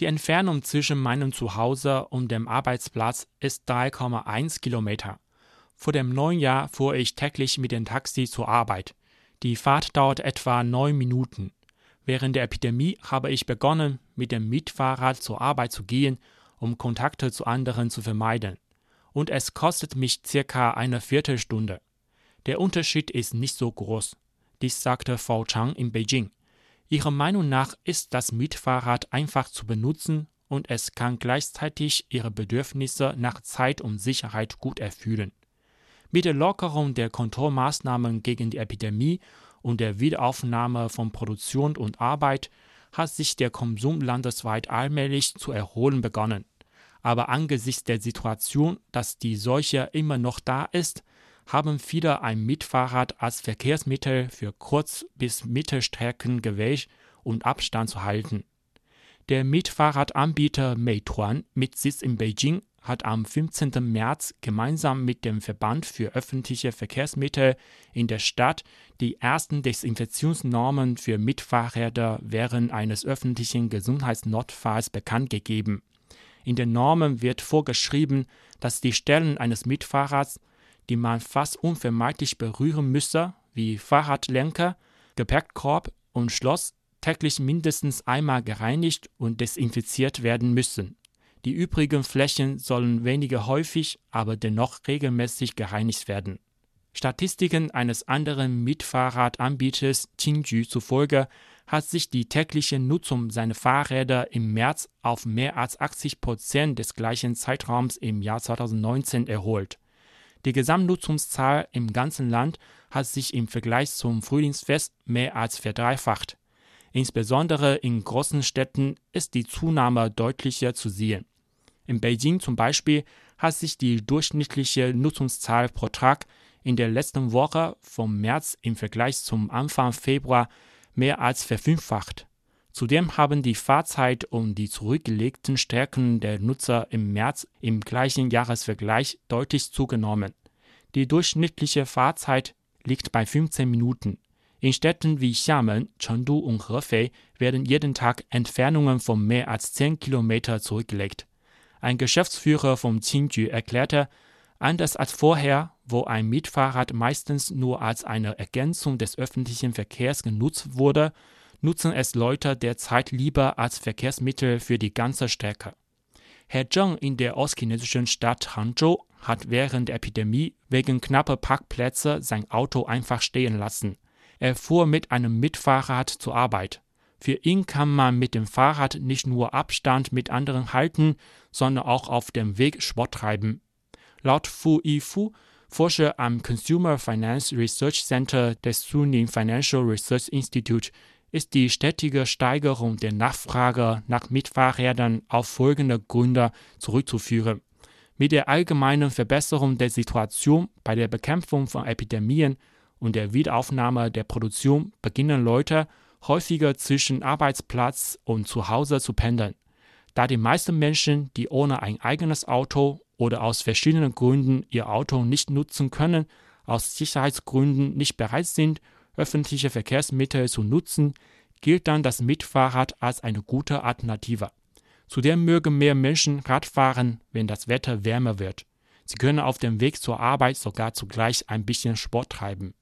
Die Entfernung zwischen meinem Zuhause und dem Arbeitsplatz ist 3,1 Kilometer. Vor dem neuen Jahr fuhr ich täglich mit dem Taxi zur Arbeit. Die Fahrt dauert etwa neun Minuten. Während der Epidemie habe ich begonnen, mit dem Mietfahrrad zur Arbeit zu gehen, um Kontakte zu anderen zu vermeiden. Und es kostet mich circa eine Viertelstunde. Der Unterschied ist nicht so groß. Dies sagte Frau Chang in Beijing. Ihrer Meinung nach ist das Mietfahrrad einfach zu benutzen und es kann gleichzeitig ihre Bedürfnisse nach Zeit und Sicherheit gut erfüllen. Mit der Lockerung der Kontrollmaßnahmen gegen die Epidemie und der Wiederaufnahme von Produktion und Arbeit hat sich der Konsum landesweit allmählich zu erholen begonnen. Aber angesichts der Situation, dass die Seuche immer noch da ist, haben viele ein Mietfahrrad als Verkehrsmittel für Kurz- bis Mittelstrecken gewählt, um Abstand zu halten. Der Mietfahrradanbieter Meituan mit Sitz in Beijing hat am 15. März gemeinsam mit dem Verband für öffentliche Verkehrsmittel in der Stadt die ersten Desinfektionsnormen für Mitfahrräder während eines öffentlichen Gesundheitsnotfalls bekannt gegeben. In den Normen wird vorgeschrieben, dass die Stellen eines Mitfahrrads die man fast unvermeidlich berühren müsse, wie Fahrradlenker, Gepäckkorb und Schloss, täglich mindestens einmal gereinigt und desinfiziert werden müssen. Die übrigen Flächen sollen weniger häufig, aber dennoch regelmäßig gereinigt werden. Statistiken eines anderen Mietfahrradanbieters Qingju zufolge hat sich die tägliche Nutzung seiner Fahrräder im März auf mehr als 80 Prozent des gleichen Zeitraums im Jahr 2019 erholt. Die Gesamtnutzungszahl im ganzen Land hat sich im Vergleich zum Frühlingsfest mehr als verdreifacht. Insbesondere in großen Städten ist die Zunahme deutlicher zu sehen. In Beijing zum Beispiel hat sich die durchschnittliche Nutzungszahl pro Tag in der letzten Woche vom März im Vergleich zum Anfang Februar mehr als verfünffacht. Zudem haben die Fahrzeit und die zurückgelegten Strecken der Nutzer im März im gleichen Jahresvergleich deutlich zugenommen. Die durchschnittliche Fahrzeit liegt bei 15 Minuten. In Städten wie Xiamen, Chengdu und Hefei werden jeden Tag Entfernungen von mehr als 10 Kilometer zurückgelegt. Ein Geschäftsführer vom Qingju erklärte, anders als vorher, wo ein Mietfahrrad meistens nur als eine Ergänzung des öffentlichen Verkehrs genutzt wurde, nutzen es Leute derzeit lieber als Verkehrsmittel für die ganze Strecke. Herr Zheng in der ostchinesischen Stadt Hangzhou hat während der Epidemie wegen knapper Parkplätze sein Auto einfach stehen lassen. Er fuhr mit einem Mitfahrrad zur Arbeit. Für ihn kann man mit dem Fahrrad nicht nur Abstand mit anderen halten, sondern auch auf dem Weg Sport treiben. Laut Fu Yifu, Forscher am Consumer Finance Research Center des Suning Financial Research Institute, ist die stetige Steigerung der Nachfrage nach Mitfahrrädern auf folgende Gründe zurückzuführen. Mit der allgemeinen Verbesserung der Situation bei der Bekämpfung von Epidemien und der Wiederaufnahme der Produktion beginnen Leute häufiger zwischen Arbeitsplatz und Zuhause zu pendeln. Da die meisten Menschen, die ohne ein eigenes Auto oder aus verschiedenen Gründen ihr Auto nicht nutzen können, aus Sicherheitsgründen nicht bereit sind öffentliche Verkehrsmittel zu nutzen, gilt dann das Mitfahrrad als eine gute Alternative. Zudem mögen mehr Menschen Rad fahren, wenn das Wetter wärmer wird. Sie können auf dem Weg zur Arbeit sogar zugleich ein bisschen Sport treiben.